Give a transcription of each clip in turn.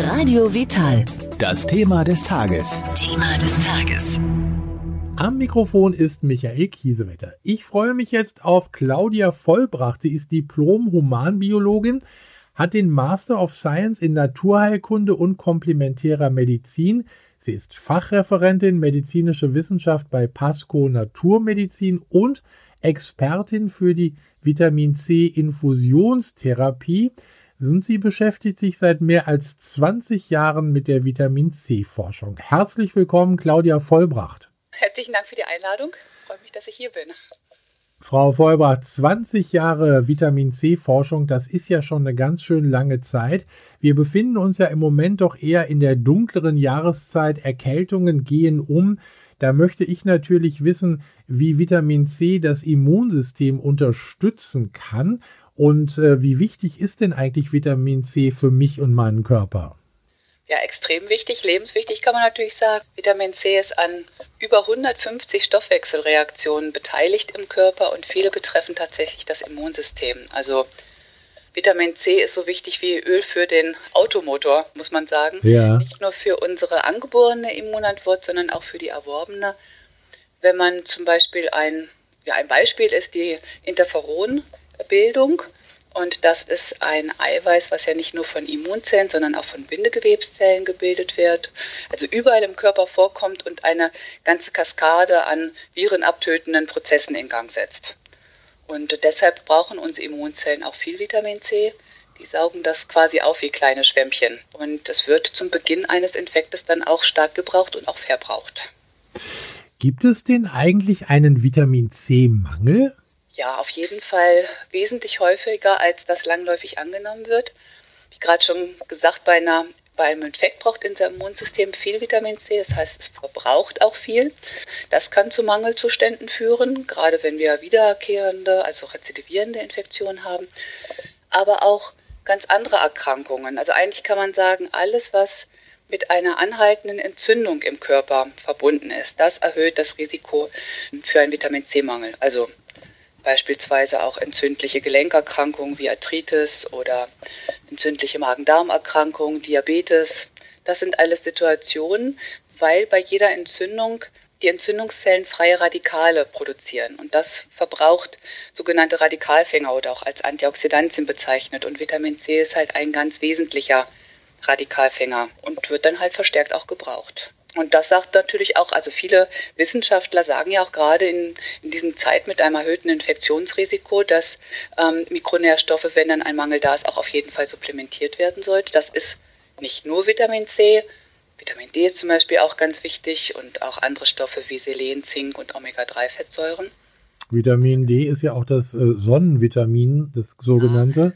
Radio Vital. Das Thema des Tages. Thema des Tages. Am Mikrofon ist Michael Kiesewetter. Ich freue mich jetzt auf Claudia Vollbracht. Sie ist Diplom-Humanbiologin, hat den Master of Science in Naturheilkunde und komplementärer Medizin. Sie ist Fachreferentin medizinische Wissenschaft bei Pasco Naturmedizin und Expertin für die Vitamin C Infusionstherapie sind Sie beschäftigt sich seit mehr als 20 Jahren mit der Vitamin C Forschung. Herzlich willkommen, Claudia Vollbracht. Herzlichen Dank für die Einladung. Freut mich, dass ich hier bin. Frau Vollbracht, 20 Jahre Vitamin C Forschung, das ist ja schon eine ganz schön lange Zeit. Wir befinden uns ja im Moment doch eher in der dunkleren Jahreszeit. Erkältungen gehen um. Da möchte ich natürlich wissen, wie Vitamin C das Immunsystem unterstützen kann und äh, wie wichtig ist denn eigentlich Vitamin C für mich und meinen Körper? Ja, extrem wichtig, lebenswichtig kann man natürlich sagen. Vitamin C ist an über 150 Stoffwechselreaktionen beteiligt im Körper und viele betreffen tatsächlich das Immunsystem. Also Vitamin C ist so wichtig wie Öl für den Automotor, muss man sagen. Ja. Nicht nur für unsere angeborene Immunantwort, sondern auch für die erworbene. Wenn man zum Beispiel ein, ja, ein Beispiel ist die Interferon Bildung. Und das ist ein Eiweiß, was ja nicht nur von Immunzellen, sondern auch von Bindegewebszellen gebildet wird, also überall im Körper vorkommt und eine ganze Kaskade an virenabtötenden Prozessen in Gang setzt. Und deshalb brauchen unsere Immunzellen auch viel Vitamin C. Die saugen das quasi auf wie kleine Schwämmchen. Und es wird zum Beginn eines Infektes dann auch stark gebraucht und auch verbraucht. Gibt es denn eigentlich einen Vitamin C-Mangel? Ja, auf jeden Fall wesentlich häufiger, als das langläufig angenommen wird. Wie gerade schon gesagt, bei, einer, bei einem Infekt braucht unser Immunsystem viel Vitamin C, das heißt, es verbraucht auch viel. Das kann zu Mangelzuständen führen, gerade wenn wir wiederkehrende, also rezidivierende Infektionen haben. Aber auch ganz andere Erkrankungen. Also eigentlich kann man sagen, alles, was mit einer anhaltenden Entzündung im Körper verbunden ist, das erhöht das Risiko für einen Vitamin C-Mangel. Also beispielsweise auch entzündliche Gelenkerkrankungen wie Arthritis oder entzündliche Magen-Darm-Erkrankungen, Diabetes. Das sind alles Situationen, weil bei jeder Entzündung die Entzündungszellen freie Radikale produzieren. Und das verbraucht sogenannte Radikalfänger oder auch als Antioxidantien bezeichnet. Und Vitamin C ist halt ein ganz wesentlicher Radikalfänger und wird dann halt verstärkt auch gebraucht. Und das sagt natürlich auch, also viele Wissenschaftler sagen ja auch gerade in, in diesen Zeit mit einem erhöhten Infektionsrisiko, dass ähm, Mikronährstoffe, wenn dann ein Mangel da ist, auch auf jeden Fall supplementiert werden sollte. Das ist nicht nur Vitamin C, Vitamin D ist zum Beispiel auch ganz wichtig und auch andere Stoffe wie Selen, Zink und Omega-3-Fettsäuren. Vitamin D ist ja auch das äh, Sonnenvitamin, das sogenannte. Ja.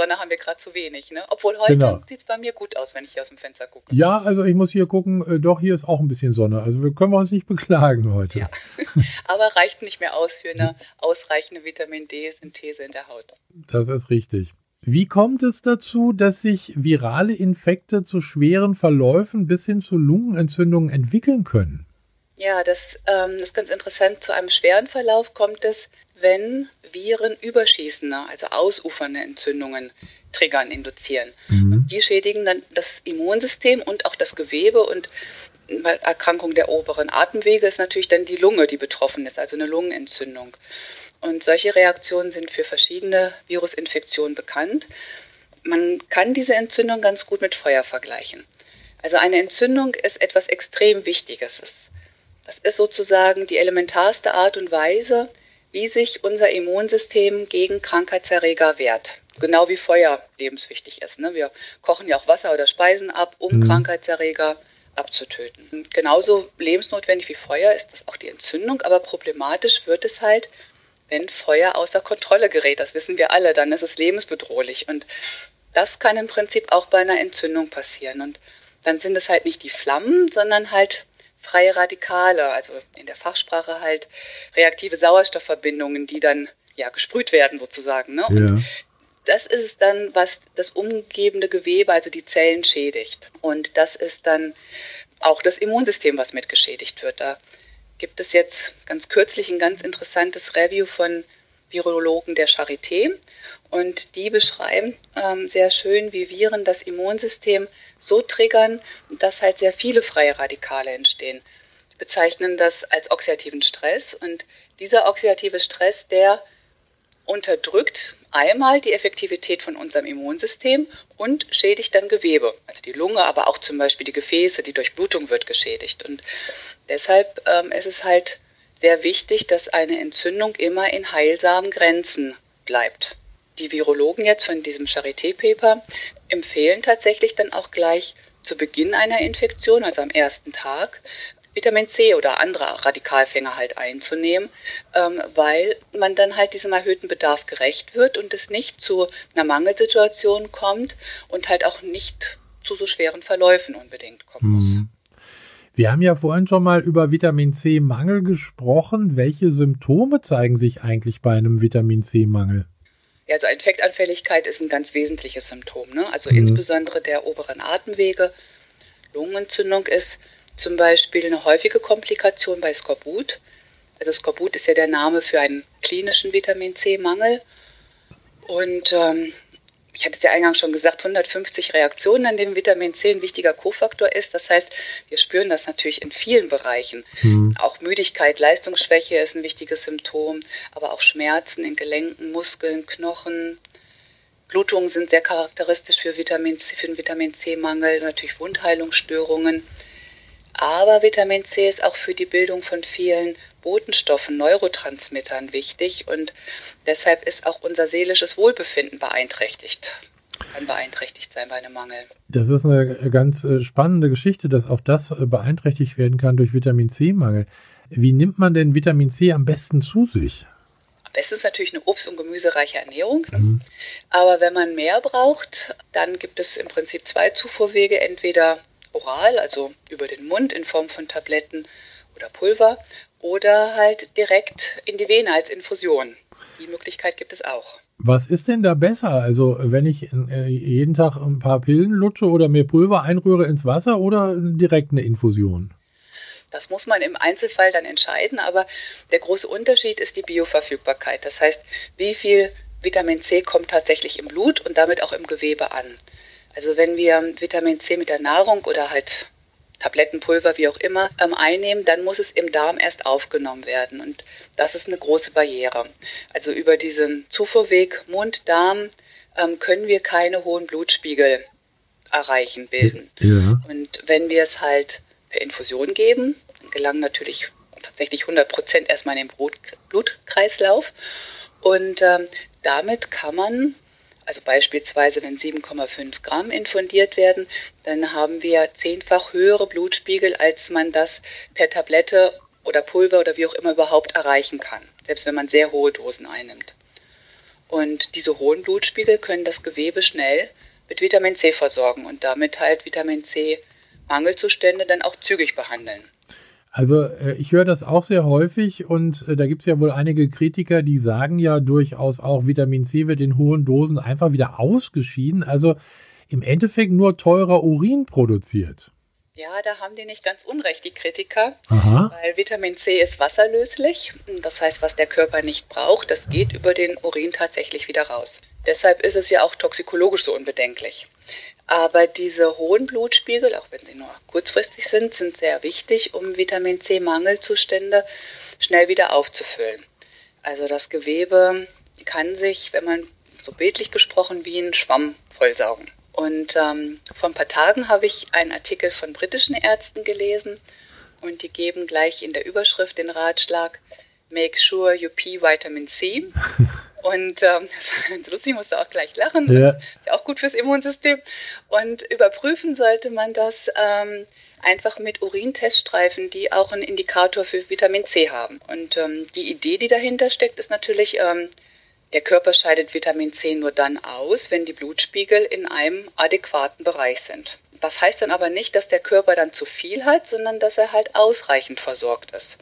Sonne haben wir gerade zu wenig. Ne? Obwohl heute genau. sieht es bei mir gut aus, wenn ich hier aus dem Fenster gucke. Ja, also ich muss hier gucken, äh, doch, hier ist auch ein bisschen Sonne. Also wir können wir uns nicht beklagen heute. Ja. Aber reicht nicht mehr aus für eine ausreichende Vitamin D-Synthese in der Haut. Das ist richtig. Wie kommt es dazu, dass sich virale Infekte zu schweren Verläufen bis hin zu Lungenentzündungen entwickeln können? Ja, das ähm, ist ganz interessant. Zu einem schweren Verlauf kommt es, wenn Viren überschießende, also ausufernde Entzündungen triggern, induzieren. Mhm. Und die schädigen dann das Immunsystem und auch das Gewebe und bei Erkrankung der oberen Atemwege ist natürlich dann die Lunge, die betroffen ist, also eine Lungenentzündung. Und solche Reaktionen sind für verschiedene Virusinfektionen bekannt. Man kann diese Entzündung ganz gut mit Feuer vergleichen. Also eine Entzündung ist etwas extrem Wichtiges. Das ist sozusagen die elementarste Art und Weise, wie sich unser Immunsystem gegen Krankheitserreger wehrt. Genau wie Feuer lebenswichtig ist. Ne? Wir kochen ja auch Wasser oder Speisen ab, um mhm. Krankheitserreger abzutöten. Und genauso lebensnotwendig wie Feuer ist das auch die Entzündung, aber problematisch wird es halt, wenn Feuer außer Kontrolle gerät. Das wissen wir alle, dann ist es lebensbedrohlich. Und das kann im Prinzip auch bei einer Entzündung passieren. Und dann sind es halt nicht die Flammen, sondern halt freie Radikale, also in der Fachsprache halt reaktive Sauerstoffverbindungen, die dann ja gesprüht werden sozusagen. Ne? Und ja. das ist es dann, was das umgebende Gewebe, also die Zellen schädigt. Und das ist dann auch das Immunsystem, was mit geschädigt wird. Da gibt es jetzt ganz kürzlich ein ganz interessantes Review von Virologen der Charité. Und die beschreiben ähm, sehr schön, wie Viren das Immunsystem so triggern, dass halt sehr viele freie Radikale entstehen. Die bezeichnen das als oxidativen Stress. Und dieser oxidative Stress, der unterdrückt einmal die Effektivität von unserem Immunsystem und schädigt dann Gewebe, also die Lunge, aber auch zum Beispiel die Gefäße, die Durchblutung wird geschädigt. Und deshalb ähm, ist es halt sehr wichtig, dass eine Entzündung immer in heilsamen Grenzen bleibt. Die Virologen jetzt von diesem Charité-Paper empfehlen tatsächlich dann auch gleich zu Beginn einer Infektion, also am ersten Tag, Vitamin C oder andere Radikalfänger halt einzunehmen, ähm, weil man dann halt diesem erhöhten Bedarf gerecht wird und es nicht zu einer Mangelsituation kommt und halt auch nicht zu so schweren Verläufen unbedingt kommen muss. Mhm. Wir haben ja vorhin schon mal über Vitamin C-Mangel gesprochen. Welche Symptome zeigen sich eigentlich bei einem Vitamin C-Mangel? Ja, also Infektanfälligkeit ist ein ganz wesentliches Symptom. Ne? Also mhm. insbesondere der oberen Atemwege. Lungenentzündung ist zum Beispiel eine häufige Komplikation bei Skorbut. Also Skorbut ist ja der Name für einen klinischen Vitamin C-Mangel. Und ähm, ich hatte es ja eingangs schon gesagt, 150 Reaktionen, an denen Vitamin C ein wichtiger Kofaktor ist. Das heißt, wir spüren das natürlich in vielen Bereichen. Mhm. Auch Müdigkeit, Leistungsschwäche ist ein wichtiges Symptom, aber auch Schmerzen in Gelenken, Muskeln, Knochen. Blutungen sind sehr charakteristisch für, Vitamin C, für den Vitamin C-Mangel, natürlich Wundheilungsstörungen. Aber Vitamin C ist auch für die Bildung von vielen Botenstoffen, Neurotransmittern wichtig und deshalb ist auch unser seelisches Wohlbefinden beeinträchtigt. Kann beeinträchtigt sein bei einem Mangel. Das ist eine ganz äh, spannende Geschichte, dass auch das äh, beeinträchtigt werden kann durch Vitamin C-Mangel. Wie nimmt man denn Vitamin C am besten zu sich? Am besten ist natürlich eine obst- und gemüsereiche Ernährung. Ne? Mhm. Aber wenn man mehr braucht, dann gibt es im Prinzip zwei Zufuhrwege. Entweder oral, also über den Mund in Form von Tabletten oder Pulver oder halt direkt in die Vene als Infusion. Die Möglichkeit gibt es auch. Was ist denn da besser? Also, wenn ich äh, jeden Tag ein paar Pillen lutsche oder mir Pulver einrühre ins Wasser oder direkt eine Infusion? Das muss man im Einzelfall dann entscheiden, aber der große Unterschied ist die Bioverfügbarkeit. Das heißt, wie viel Vitamin C kommt tatsächlich im Blut und damit auch im Gewebe an. Also wenn wir Vitamin C mit der Nahrung oder halt Tablettenpulver, wie auch immer, ähm, einnehmen, dann muss es im Darm erst aufgenommen werden. Und das ist eine große Barriere. Also über diesen Zufuhrweg Mund-Darm ähm, können wir keine hohen Blutspiegel erreichen, bilden. Ja. Und wenn wir es halt per Infusion geben, gelangen natürlich tatsächlich 100 Prozent erstmal in den Blut Blutkreislauf. Und ähm, damit kann man also beispielsweise, wenn 7,5 Gramm infundiert werden, dann haben wir zehnfach höhere Blutspiegel, als man das per Tablette oder Pulver oder wie auch immer überhaupt erreichen kann, selbst wenn man sehr hohe Dosen einnimmt. Und diese hohen Blutspiegel können das Gewebe schnell mit Vitamin C versorgen und damit halt Vitamin C Mangelzustände dann auch zügig behandeln. Also äh, ich höre das auch sehr häufig und äh, da gibt es ja wohl einige Kritiker, die sagen ja durchaus auch, Vitamin C wird in hohen Dosen einfach wieder ausgeschieden. Also im Endeffekt nur teurer Urin produziert. Ja, da haben die nicht ganz unrecht, die Kritiker, Aha. weil Vitamin C ist wasserlöslich. Das heißt, was der Körper nicht braucht, das geht über den Urin tatsächlich wieder raus. Deshalb ist es ja auch toxikologisch so unbedenklich. Aber diese hohen Blutspiegel, auch wenn sie nur kurzfristig sind, sind sehr wichtig, um Vitamin C-Mangelzustände schnell wieder aufzufüllen. Also das Gewebe kann sich, wenn man so bildlich gesprochen, wie ein Schwamm vollsaugen. Und ähm, vor ein paar Tagen habe ich einen Artikel von britischen Ärzten gelesen und die geben gleich in der Überschrift den Ratschlag, Make sure you pee Vitamin C. Und ähm, lustig, musste auch gleich lachen. Ja. Ist ja auch gut fürs Immunsystem. Und überprüfen sollte man das ähm, einfach mit Urinteststreifen, die auch einen Indikator für Vitamin C haben. Und ähm, die Idee, die dahinter steckt, ist natürlich, ähm, der Körper scheidet Vitamin C nur dann aus, wenn die Blutspiegel in einem adäquaten Bereich sind. Das heißt dann aber nicht, dass der Körper dann zu viel hat, sondern dass er halt ausreichend versorgt ist.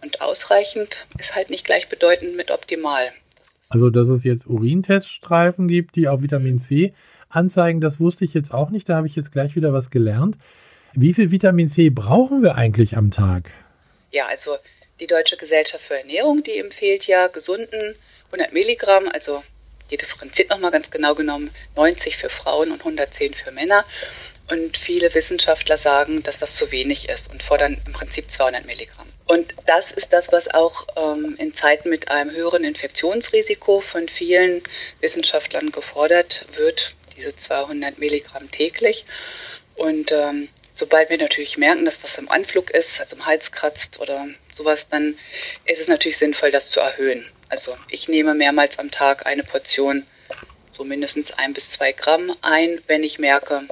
Und ausreichend ist halt nicht gleichbedeutend mit optimal. Also, dass es jetzt Urinteststreifen gibt, die auch Vitamin C anzeigen, das wusste ich jetzt auch nicht. Da habe ich jetzt gleich wieder was gelernt. Wie viel Vitamin C brauchen wir eigentlich am Tag? Ja, also die Deutsche Gesellschaft für Ernährung, die empfiehlt ja gesunden 100 Milligramm, also die differenziert nochmal ganz genau genommen 90 für Frauen und 110 für Männer. Und viele Wissenschaftler sagen, dass das zu wenig ist und fordern im Prinzip 200 Milligramm. Und das ist das, was auch ähm, in Zeiten mit einem höheren Infektionsrisiko von vielen Wissenschaftlern gefordert wird, diese 200 Milligramm täglich. Und ähm, sobald wir natürlich merken, dass was im Anflug ist, also im Hals kratzt oder sowas, dann ist es natürlich sinnvoll, das zu erhöhen. Also ich nehme mehrmals am Tag eine Portion, so mindestens ein bis zwei Gramm ein, wenn ich merke,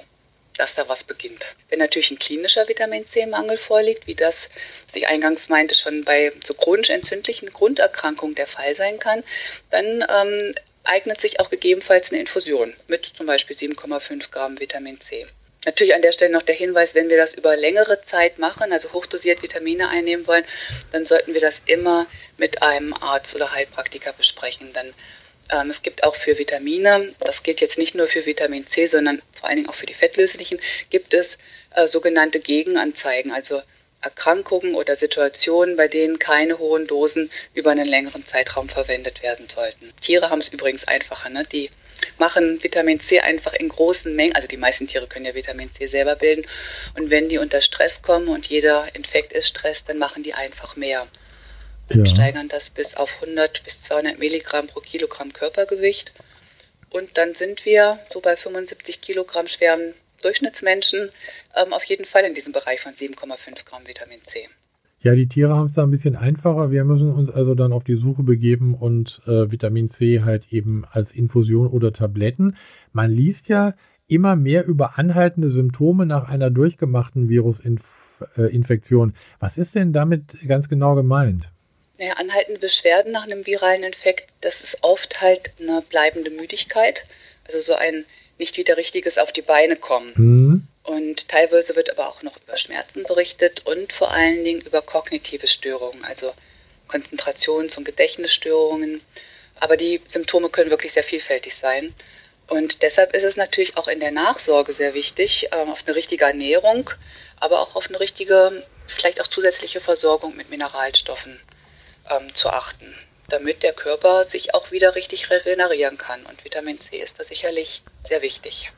dass da was beginnt. Wenn natürlich ein klinischer Vitamin C-Mangel vorliegt, wie das, was ich eingangs meinte, schon bei so chronisch entzündlichen Grunderkrankungen der Fall sein kann, dann ähm, eignet sich auch gegebenenfalls eine Infusion mit zum Beispiel 7,5 Gramm Vitamin C. Natürlich an der Stelle noch der Hinweis, wenn wir das über längere Zeit machen, also hochdosiert Vitamine einnehmen wollen, dann sollten wir das immer mit einem Arzt oder Heilpraktiker besprechen. Dann ähm, es gibt auch für Vitamine, das gilt jetzt nicht nur für Vitamin C, sondern vor allen Dingen auch für die fettlöslichen, gibt es äh, sogenannte Gegenanzeigen, also Erkrankungen oder Situationen, bei denen keine hohen Dosen über einen längeren Zeitraum verwendet werden sollten. Tiere haben es übrigens einfacher, ne? die machen Vitamin C einfach in großen Mengen, also die meisten Tiere können ja Vitamin C selber bilden. Und wenn die unter Stress kommen und jeder Infekt ist Stress, dann machen die einfach mehr und ja. steigern das bis auf 100 bis 200 Milligramm pro Kilogramm Körpergewicht. Und dann sind wir so bei 75 Kilogramm schweren Durchschnittsmenschen ähm, auf jeden Fall in diesem Bereich von 7,5 Gramm Vitamin C. Ja, die Tiere haben es da ein bisschen einfacher. Wir müssen uns also dann auf die Suche begeben und äh, Vitamin C halt eben als Infusion oder Tabletten. Man liest ja immer mehr über anhaltende Symptome nach einer durchgemachten Virusinfektion. Was ist denn damit ganz genau gemeint? Naja, anhaltende Beschwerden nach einem viralen Infekt, das ist oft halt eine bleibende Müdigkeit, also so ein nicht wieder richtiges auf die Beine kommen. Mhm. Und teilweise wird aber auch noch über Schmerzen berichtet und vor allen Dingen über kognitive Störungen, also Konzentrations- und Gedächtnisstörungen. Aber die Symptome können wirklich sehr vielfältig sein. Und deshalb ist es natürlich auch in der Nachsorge sehr wichtig, ähm, auf eine richtige Ernährung, aber auch auf eine richtige, vielleicht auch zusätzliche Versorgung mit Mineralstoffen ähm, zu achten, damit der Körper sich auch wieder richtig regenerieren kann. Und Vitamin C ist da sicherlich sehr wichtig.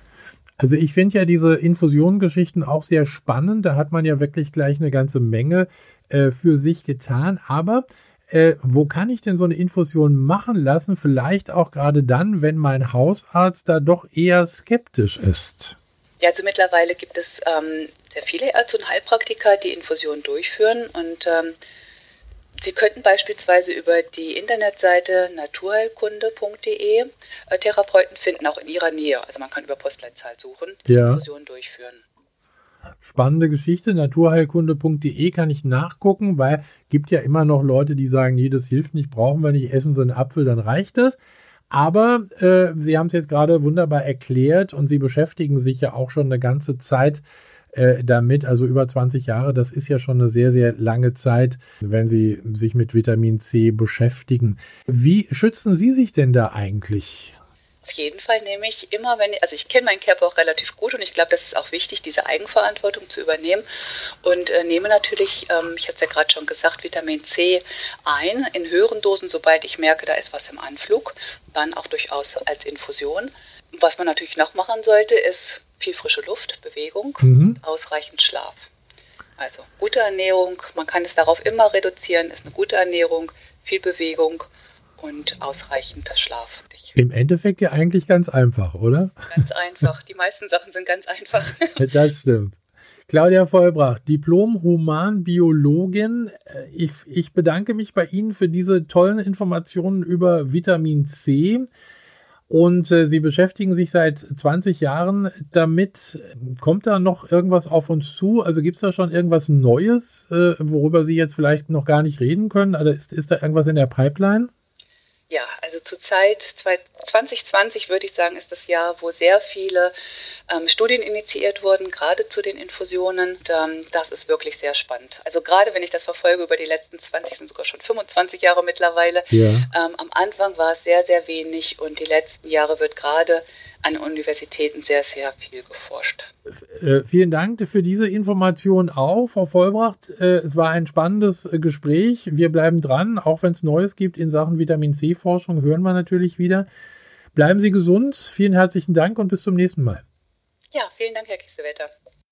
Also ich finde ja diese Infusiongeschichten auch sehr spannend. Da hat man ja wirklich gleich eine ganze Menge äh, für sich getan. Aber äh, wo kann ich denn so eine Infusion machen lassen? Vielleicht auch gerade dann, wenn mein Hausarzt da doch eher skeptisch ist. Ja, also mittlerweile gibt es ähm, sehr viele Ärzte und Heilpraktiker, die Infusionen durchführen und ähm, Sie könnten beispielsweise über die Internetseite naturheilkunde.de äh, Therapeuten finden, auch in Ihrer Nähe. Also man kann über Postleitzahl suchen, die ja. Infusion durchführen. Spannende Geschichte. Naturheilkunde.de kann ich nachgucken, weil gibt ja immer noch Leute, die sagen, nee, das hilft nicht, brauchen wir nicht, essen so einen Apfel, dann reicht das. Aber äh, Sie haben es jetzt gerade wunderbar erklärt und Sie beschäftigen sich ja auch schon eine ganze Zeit äh, damit, also über 20 Jahre, das ist ja schon eine sehr, sehr lange Zeit, wenn Sie sich mit Vitamin C beschäftigen. Wie schützen Sie sich denn da eigentlich? Auf jeden Fall nehme ich immer, wenn, also ich kenne meinen Körper auch relativ gut und ich glaube, das ist auch wichtig, diese Eigenverantwortung zu übernehmen und äh, nehme natürlich, ähm, ich hatte es ja gerade schon gesagt, Vitamin C ein in höheren Dosen, sobald ich merke, da ist was im Anflug, dann auch durchaus als Infusion. Was man natürlich noch machen sollte, ist viel frische Luft, Bewegung, mhm. ausreichend Schlaf. Also gute Ernährung, man kann es darauf immer reduzieren, ist eine gute Ernährung, viel Bewegung und ausreichend Schlaf. Im Endeffekt ja eigentlich ganz einfach, oder? Ganz einfach. Die meisten Sachen sind ganz einfach. das stimmt. Claudia Vollbracht, Diplom-Humanbiologin. Ich, ich bedanke mich bei Ihnen für diese tollen Informationen über Vitamin C. Und äh, Sie beschäftigen sich seit 20 Jahren damit. Kommt da noch irgendwas auf uns zu? Also gibt es da schon irgendwas Neues, äh, worüber Sie jetzt vielleicht noch gar nicht reden können? Also ist, ist da irgendwas in der Pipeline? Ja, also zurzeit 2020 würde ich sagen, ist das Jahr, wo sehr viele ähm, Studien initiiert wurden, gerade zu den Infusionen. Und, ähm, das ist wirklich sehr spannend. Also gerade wenn ich das verfolge über die letzten 20, sind sogar schon 25 Jahre mittlerweile. Ja. Ähm, am Anfang war es sehr, sehr wenig und die letzten Jahre wird gerade an Universitäten sehr, sehr viel geforscht. Äh, vielen Dank für diese Information auch, Frau Vollbracht. Äh, es war ein spannendes äh, Gespräch. Wir bleiben dran, auch wenn es Neues gibt in Sachen Vitamin C-Forschung, hören wir natürlich wieder. Bleiben Sie gesund. Vielen herzlichen Dank und bis zum nächsten Mal. Ja, vielen Dank, Herr Kiesewetter.